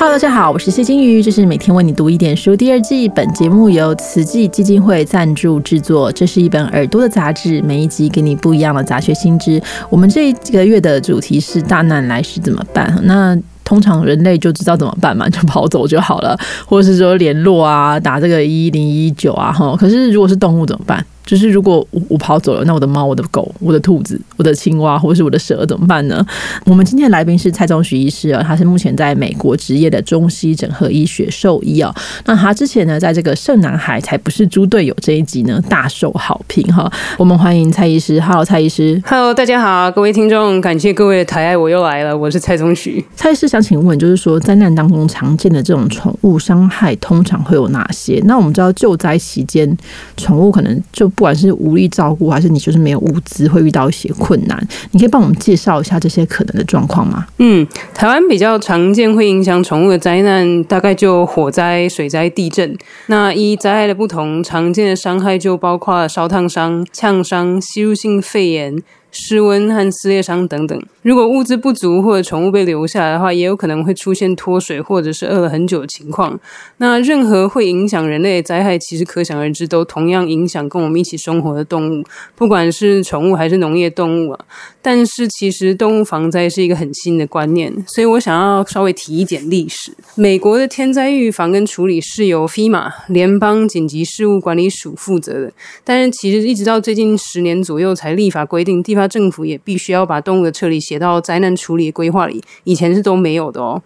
Hello，大家好，我是谢金鱼，这是每天为你读一点书第二季。本节目由慈济基金会赞助制作，这是一本耳朵的杂志，每一集给你不一样的杂学新知。我们这个月的主题是大难来时怎么办？那通常人类就知道怎么办嘛，就跑走就好了，或者是说联络啊，打这个一零一九啊，哈。可是如果是动物怎么办？就是如果我我跑走了，那我的猫、我的狗、我的兔子、我的青蛙，或者是我的蛇怎么办呢？我们今天的来宾是蔡宗徐医师啊，他是目前在美国职业的中西整合医学兽医啊。那他之前呢，在这个圣男孩才不是猪队友这一集呢，大受好评哈。我们欢迎蔡医师，Hello，蔡医师，Hello，大家好，各位听众，感谢各位的抬爱，我又来了，我是蔡宗徐。蔡医师想请问，就是说灾难当中常见的这种宠物伤害，通常会有哪些？那我们知道救灾期间，宠物可能就不管是无力照顾，还是你就是没有物资，会遇到一些困难。你可以帮我们介绍一下这些可能的状况吗？嗯，台湾比较常见会影响宠物的灾难，大概就火灾、水灾、地震。那一灾害的不同，常见的伤害就包括烧烫伤、呛伤、吸入性肺炎。失温和撕裂伤等等，如果物资不足或者宠物被留下来的话，也有可能会出现脱水或者是饿了很久的情况。那任何会影响人类的灾害，其实可想而知，都同样影响跟我们一起生活的动物，不管是宠物还是农业动物啊。但是其实动物防灾是一个很新的观念，所以我想要稍微提一点历史。美国的天灾预防跟处理是由 FEMA 联邦紧急事务管理署负责的，但是其实一直到最近十年左右才立法规定，地方政府也必须要把动物的撤离写到灾难处理规划里，以前是都没有的哦。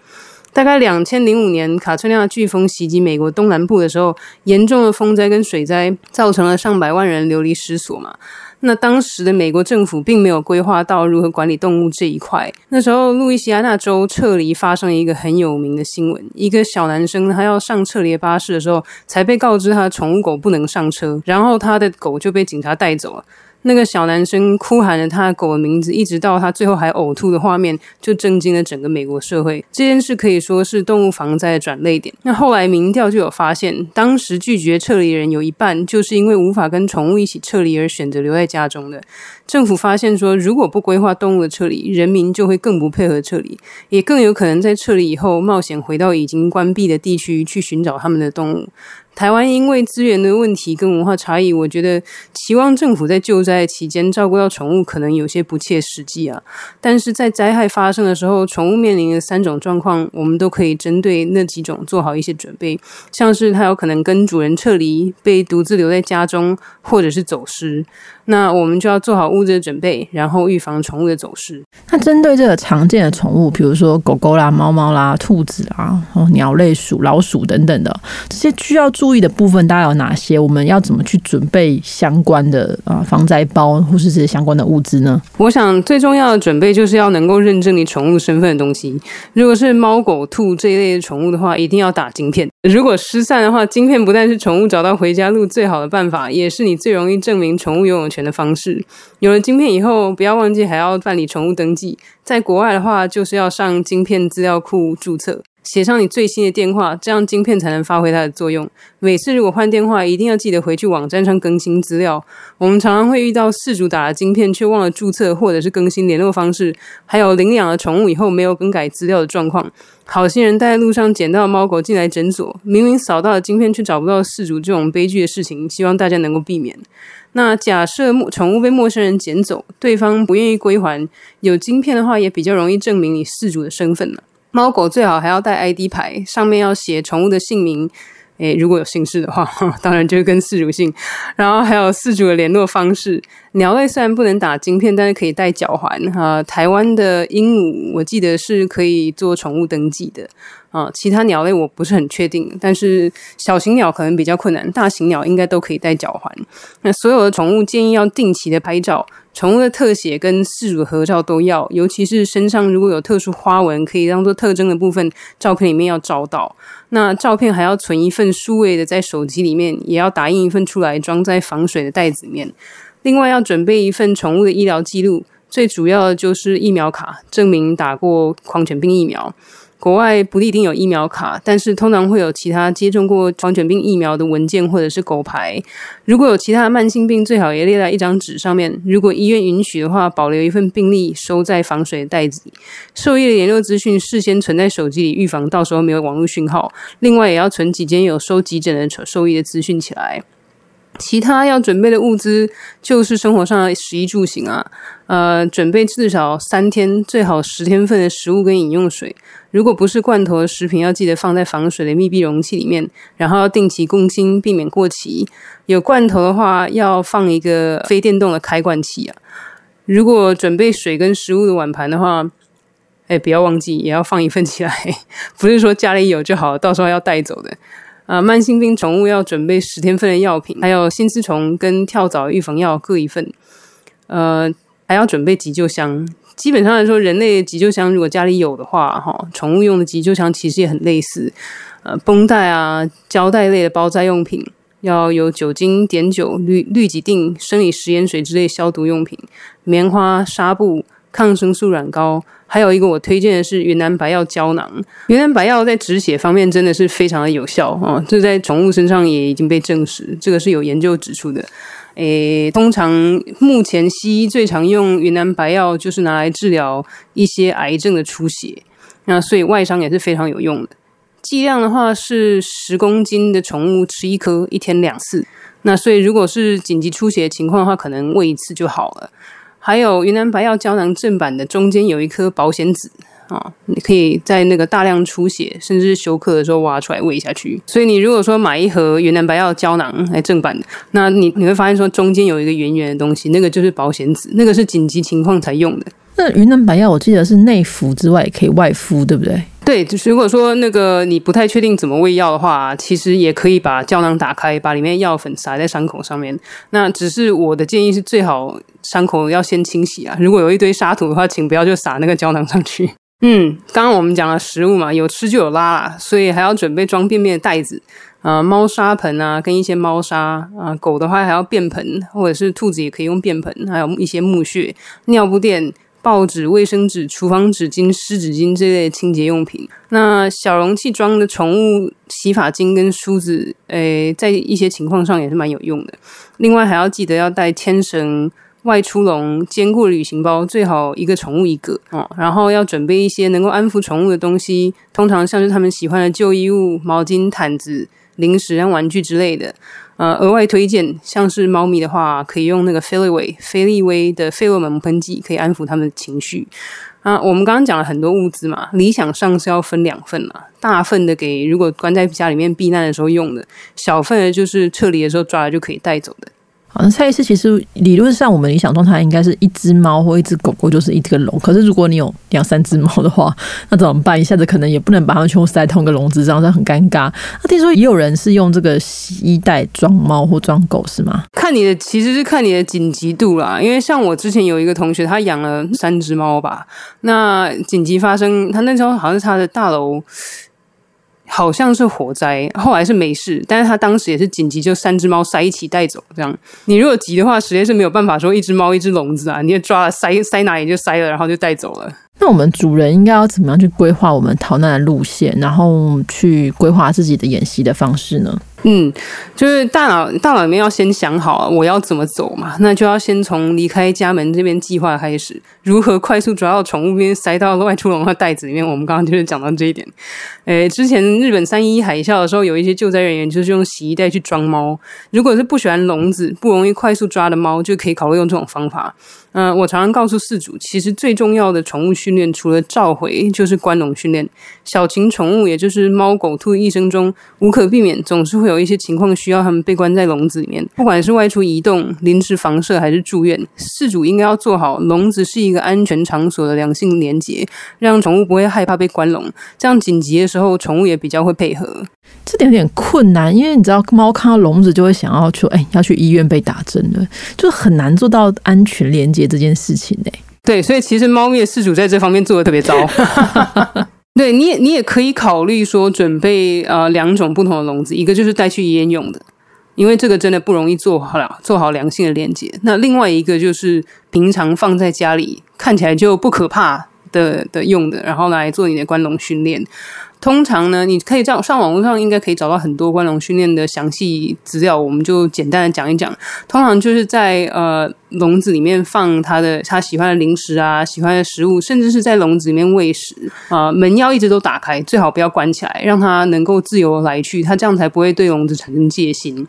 大概两千零五年卡特量飓风袭击美国东南部的时候，严重的风灾跟水灾造成了上百万人流离失所嘛。那当时的美国政府并没有规划到如何管理动物这一块。那时候，路易斯安那州撤离发生了一个很有名的新闻：一个小男生他要上撤离巴士的时候，才被告知他的宠物狗不能上车，然后他的狗就被警察带走了。那个小男生哭喊着他的狗的名字，一直到他最后还呕吐的画面，就震惊了整个美国社会。这件事可以说是动物防灾的转泪点。那后来民调就有发现，当时拒绝撤离人有一半就是因为无法跟宠物一起撤离而选择留在家中的。政府发现说，如果不规划动物的撤离，人民就会更不配合撤离，也更有可能在撤离以后冒险回到已经关闭的地区去寻找他们的动物。台湾因为资源的问题跟文化差异，我觉得期望政府在救灾期间照顾到宠物可能有些不切实际啊。但是在灾害发生的时候，宠物面临的三种状况，我们都可以针对那几种做好一些准备，像是它有可能跟主人撤离、被独自留在家中，或者是走失。那我们就要做好物资的准备，然后预防宠物的走失。那针对这个常见的宠物，比如说狗狗啦、猫猫啦、兔子啊、哦鸟类、鼠、老鼠等等的这些需要注注意的部分，大概有哪些？我们要怎么去准备相关的啊防灾包或是这些相关的物资呢？我想最重要的准备就是要能够认证你宠物身份的东西。如果是猫狗兔这一类的宠物的话，一定要打晶片。如果失散的话，晶片不但是宠物找到回家路最好的办法，也是你最容易证明宠物拥有权的方式。有了晶片以后，不要忘记还要办理宠物登记。在国外的话，就是要上晶片资料库注册。写上你最新的电话，这样晶片才能发挥它的作用。每次如果换电话，一定要记得回去网站上更新资料。我们常常会遇到事主打了晶片却忘了注册，或者是更新联络方式，还有领养了宠物以后没有更改资料的状况。好心人带在路上捡到猫狗进来诊所，明明扫到了晶片却找不到事主，这种悲剧的事情，希望大家能够避免。那假设宠物被陌生人捡走，对方不愿意归还，有晶片的话，也比较容易证明你事主的身份了。猫狗最好还要带 ID 牌，上面要写宠物的姓名。诶，如果有姓氏的话，当然就是跟饲主姓。然后还有饲主的联络方式。鸟类虽然不能打晶片，但是可以戴脚环。哈，台湾的鹦鹉我记得是可以做宠物登记的。啊，其他鸟类我不是很确定，但是小型鸟可能比较困难，大型鸟应该都可以戴脚环。那所有的宠物建议要定期的拍照，宠物的特写跟饲主的合照都要，尤其是身上如果有特殊花纹可以当做特征的部分，照片里面要照到。那照片还要存一份数位的在手机里面，也要打印一份出来装在防水的袋子里面。另外要准备一份宠物的医疗记录，最主要的就是疫苗卡，证明打过狂犬病疫苗。国外不一定有疫苗卡，但是通常会有其他接种过狂犬病疫苗的文件或者是狗牌。如果有其他慢性病，最好也列在一张纸上面。如果医院允许的话，保留一份病历收在防水袋子里。兽医的联络资讯事先存在手机里，预防到时候没有网络讯号。另外，也要存几间有收急诊的兽医的资讯起来。其他要准备的物资就是生活上的食衣住行啊，呃，准备至少三天，最好十天份的食物跟饮用水。如果不是罐头的食品，要记得放在防水的密闭容器里面，然后要定期更新，避免过期。有罐头的话，要放一个非电动的开罐器啊。如果准备水跟食物的碗盘的话，哎，不要忘记也要放一份起来，不是说家里有就好，到时候要带走的。啊，慢性病宠物要准备十天份的药品，还有心丝虫跟跳蚤预防药各一份。呃，还要准备急救箱。基本上来说，人类急救箱如果家里有的话，哈，宠物用的急救箱其实也很类似。呃，绷带啊，胶带类的包扎用品，要有酒精、碘酒、氯氯己定、生理食盐水之类消毒用品，棉花、纱布。抗生素软膏，还有一个我推荐的是云南白药胶囊。云南白药在止血方面真的是非常的有效哦，这在宠物身上也已经被证实，这个是有研究指出的。诶，通常目前西医最常用云南白药就是拿来治疗一些癌症的出血，那所以外伤也是非常有用的。剂量的话是十公斤的宠物吃一颗，一天两次。那所以如果是紧急出血情况的话，可能喂一次就好了。还有云南白药胶囊正版的中间有一颗保险籽啊，你可以在那个大量出血甚至是休克的时候挖出来喂下去。所以你如果说买一盒云南白药胶囊哎正版的，那你你会发现说中间有一个圆圆的东西，那个就是保险纸，那个是紧急情况才用的。那云南白药我记得是内服之外也可以外敷，对不对？对，就是如果说那个你不太确定怎么喂药的话，其实也可以把胶囊打开，把里面药粉撒在伤口上面。那只是我的建议是，最好伤口要先清洗啊。如果有一堆沙土的话，请不要就撒那个胶囊上去。嗯，刚刚我们讲了食物嘛，有吃就有拉啦，所以还要准备装便便的袋子啊，猫砂盆啊，跟一些猫砂啊，狗的话还要便盆，或者是兔子也可以用便盆，还有一些木屑、尿布垫。报纸、卫生纸、厨房纸巾、湿纸巾这类清洁用品。那小容器装的宠物洗发精跟梳子，诶，在一些情况上也是蛮有用的。另外还要记得要带牵绳、外出笼、坚固旅行包，最好一个宠物一个哦。然后要准备一些能够安抚宠物的东西，通常像是他们喜欢的旧衣物、毛巾、毯子、零食、跟玩具之类的。呃，额外推荐，像是猫咪的话，可以用那个菲利威菲利威的费洛蒙喷剂，可以安抚它们的情绪。啊，我们刚刚讲了很多物资嘛，理想上是要分两份嘛，大份的给如果关在家里面避难的时候用的，小份的就是撤离的时候抓了就可以带走的。好像蔡医师其实理论上，我们理想状态应该是一只猫或一只狗狗就是一个笼。可是如果你有两三只猫的话，那怎么办？一下子可能也不能把它们全部塞在同个笼子，这样子很尴尬。那听说也有人是用这个洗衣袋装猫或装狗，是吗？看你的其实是看你的紧急度啦。因为像我之前有一个同学，他养了三只猫吧，那紧急发生，他那时候好像是他的大楼。好像是火灾，后来是没事，但是他当时也是紧急，就三只猫塞一起带走。这样，你如果急的话，实在是没有办法说一只猫一只笼子啊，你就抓了塞 塞哪里就塞了，然后就带走了。那我们主人应该要怎么样去规划我们逃难的路线，然后去规划自己的演习的方式呢？嗯，就是大脑大脑里面要先想好我要怎么走嘛，那就要先从离开家门这边计划开始，如何快速抓到宠物边塞到外出笼的袋子里面。我们刚刚就是讲到这一点。诶，之前日本三一海啸的时候，有一些救灾人员就是用洗衣袋去装猫。如果是不喜欢笼子、不容易快速抓的猫，就可以考虑用这种方法。嗯，我常常告诉饲主，其实最重要的宠物训练，除了召回，就是关笼训练。小型宠物，也就是猫、狗、兔，一生中无可避免，总是会有一些情况需要他们被关在笼子里面。不管是外出移动、临时房舍，还是住院，饲主应该要做好笼子是一个安全场所的良性连接，让宠物不会害怕被关笼。这样紧急的时候，宠物也比较会配合。这点有点困难，因为你知道，猫看到笼子就会想要说：“哎，要去医院被打针了。”就很难做到安全连接这件事情呢。对，所以其实猫咪的饲主在这方面做的特别糟。对，你也你也可以考虑说，准备呃两种不同的笼子，一个就是带去医院用的，因为这个真的不容易做好了做好良性的连接。那另外一个就是平常放在家里，看起来就不可怕。的的用的，然后来做你的关笼训练。通常呢，你可以这样上网络上应该可以找到很多关笼训练的详细资料，我们就简单的讲一讲。通常就是在呃笼子里面放它的它喜欢的零食啊，喜欢的食物，甚至是在笼子里面喂食啊，门要一直都打开，最好不要关起来，让它能够自由来去，它这样才不会对笼子产生戒心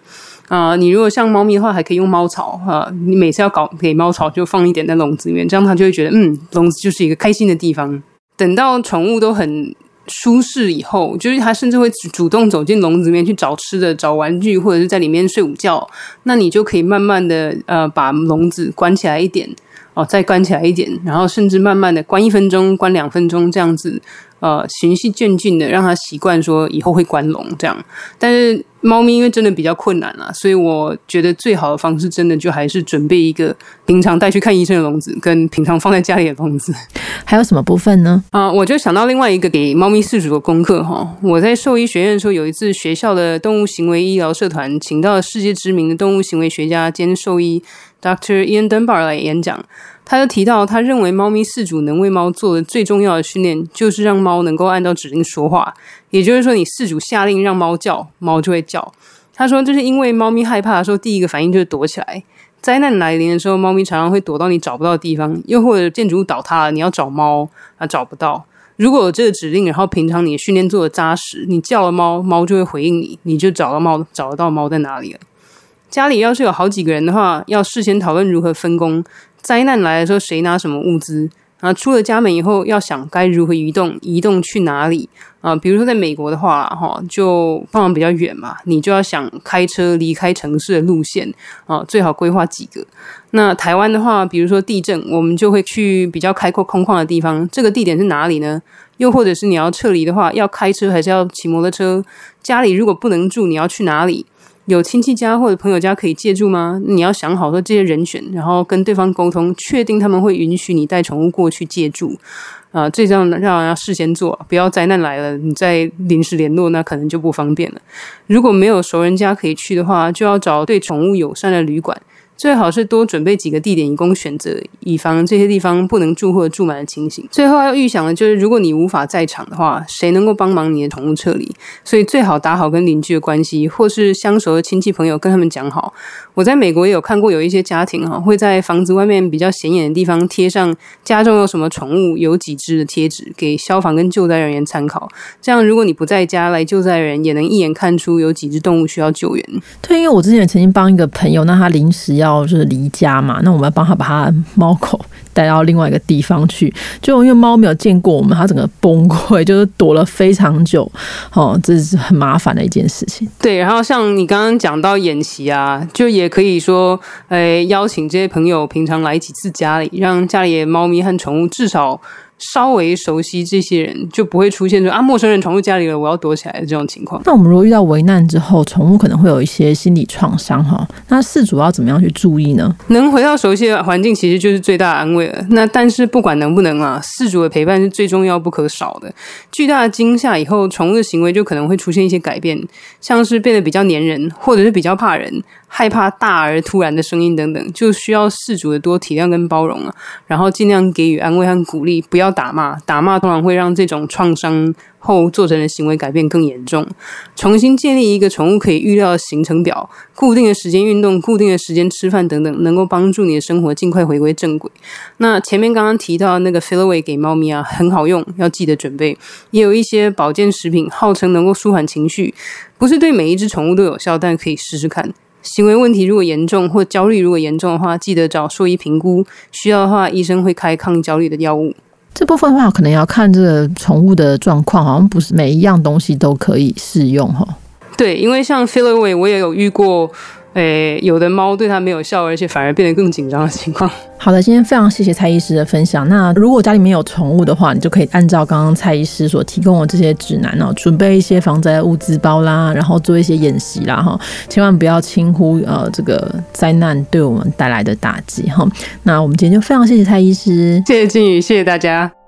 啊。你如果像猫咪的话，还可以用猫草啊，你每次要搞给猫草就放一点在笼子里面，这样它就会觉得嗯，笼子就是一个开心的地方。等到宠物都很。舒适以后，就是它甚至会主动走进笼子里面去找吃的、找玩具，或者是在里面睡午觉。那你就可以慢慢的呃把笼子关起来一点，哦，再关起来一点，然后甚至慢慢的关一分钟、关两分钟这样子。呃，循序渐进的让它习惯，说以后会关笼这样。但是猫咪因为真的比较困难啊，所以我觉得最好的方式，真的就还是准备一个平常带去看医生的笼子，跟平常放在家里的笼子。还有什么部分呢？啊，我就想到另外一个给猫咪饲主的功课哈。我在兽医学院的时候，有一次学校的动物行为医疗社团请到了世界知名的动物行为学家兼兽医 Dr. Ian Dunbar 来演讲。他就提到，他认为猫咪饲主能为猫做的最重要的训练，就是让猫能够按照指令说话。也就是说，你饲主下令让猫叫，猫就会叫。他说，这是因为猫咪害怕的时候，第一个反应就是躲起来。灾难来临的时候，猫咪常常会躲到你找不到的地方，又或者建筑物倒塌了，你要找猫啊找不到。如果有这个指令，然后平常你训练做的扎实，你叫了猫，猫就会回应你，你就找到猫，找得到猫在哪里了。家里要是有好几个人的话，要事先讨论如何分工。灾难来的时候，谁拿什么物资？啊，出了家门以后，要想该如何移动，移动去哪里？啊，比如说在美国的话，哈，就放往比较远嘛，你就要想开车离开城市的路线啊，最好规划几个。那台湾的话，比如说地震，我们就会去比较开阔空旷的地方，这个地点是哪里呢？又或者是你要撤离的话，要开车还是要骑摩托车？家里如果不能住，你要去哪里？有亲戚家或者朋友家可以借住吗？你要想好说这些人选，然后跟对方沟通，确定他们会允许你带宠物过去借住。啊，这样让人要事先做，不要灾难来了你再临时联络，那可能就不方便了。如果没有熟人家可以去的话，就要找对宠物友善的旅馆。最好是多准备几个地点以供选择，以防这些地方不能住或者住满的情形。最后要预想的就是，如果你无法在场的话，谁能够帮忙你的宠物撤离？所以最好打好跟邻居的关系，或是相熟的亲戚朋友跟他们讲好。我在美国也有看过，有一些家庭哈会在房子外面比较显眼的地方贴上家中有什么宠物、有几只的贴纸，给消防跟救灾人员参考。这样，如果你不在家，来救灾人也能一眼看出有几只动物需要救援。对，因为我之前曾经帮一个朋友，那他临时要就是离家嘛，那我们要帮他把他猫狗 带到另外一个地方去，就因为猫没有见过我们，它整个崩溃，就是躲了非常久。哦，这是很麻烦的一件事情。对，然后像你刚刚讲到演习啊，就也。可以说，诶，邀请这些朋友平常来几次家里，让家里的猫咪和宠物至少。稍微熟悉这些人，就不会出现说啊，陌生人闯入家里了，我要躲起来的这种情况。那我们如果遇到危难之后，宠物可能会有一些心理创伤哈，那饲主要怎么样去注意呢？能回到熟悉的环境，其实就是最大的安慰了。那但是不管能不能啊，饲主的陪伴是最重要不可少的。巨大的惊吓以后，宠物的行为就可能会出现一些改变，像是变得比较黏人，或者是比较怕人。害怕大而突然的声音等等，就需要事主的多体谅跟包容啊，然后尽量给予安慰和鼓励，不要要打骂，打骂通常会让这种创伤。后做成的行为改变更严重，重新建立一个宠物可以预料的行程表，固定的时间运动，固定的时间吃饭等等，能够帮助你的生活尽快回归正轨。那前面刚刚提到那个 f i l l a w a y 给猫咪啊，很好用，要记得准备。也有一些保健食品，号称能够舒缓情绪，不是对每一只宠物都有效，但可以试试看。行为问题如果严重或焦虑如果严重的话，记得找兽医评估，需要的话医生会开抗焦虑的药物。这部分的话，可能要看这个宠物的状况，好像不是每一样东西都可以适用哈。对，因为像 f i l l a w a y 我也有遇过。诶，有的猫对它没有效，而且反而变得更紧张的情况。好的，今天非常谢谢蔡医师的分享。那如果家里面有宠物的话，你就可以按照刚刚蔡医师所提供的这些指南哦，准备一些防灾物资包啦，然后做一些演习啦哈，千万不要轻忽呃这个灾难对我们带来的打击哈。那我们今天就非常谢谢蔡医师，谢谢金宇，谢谢大家。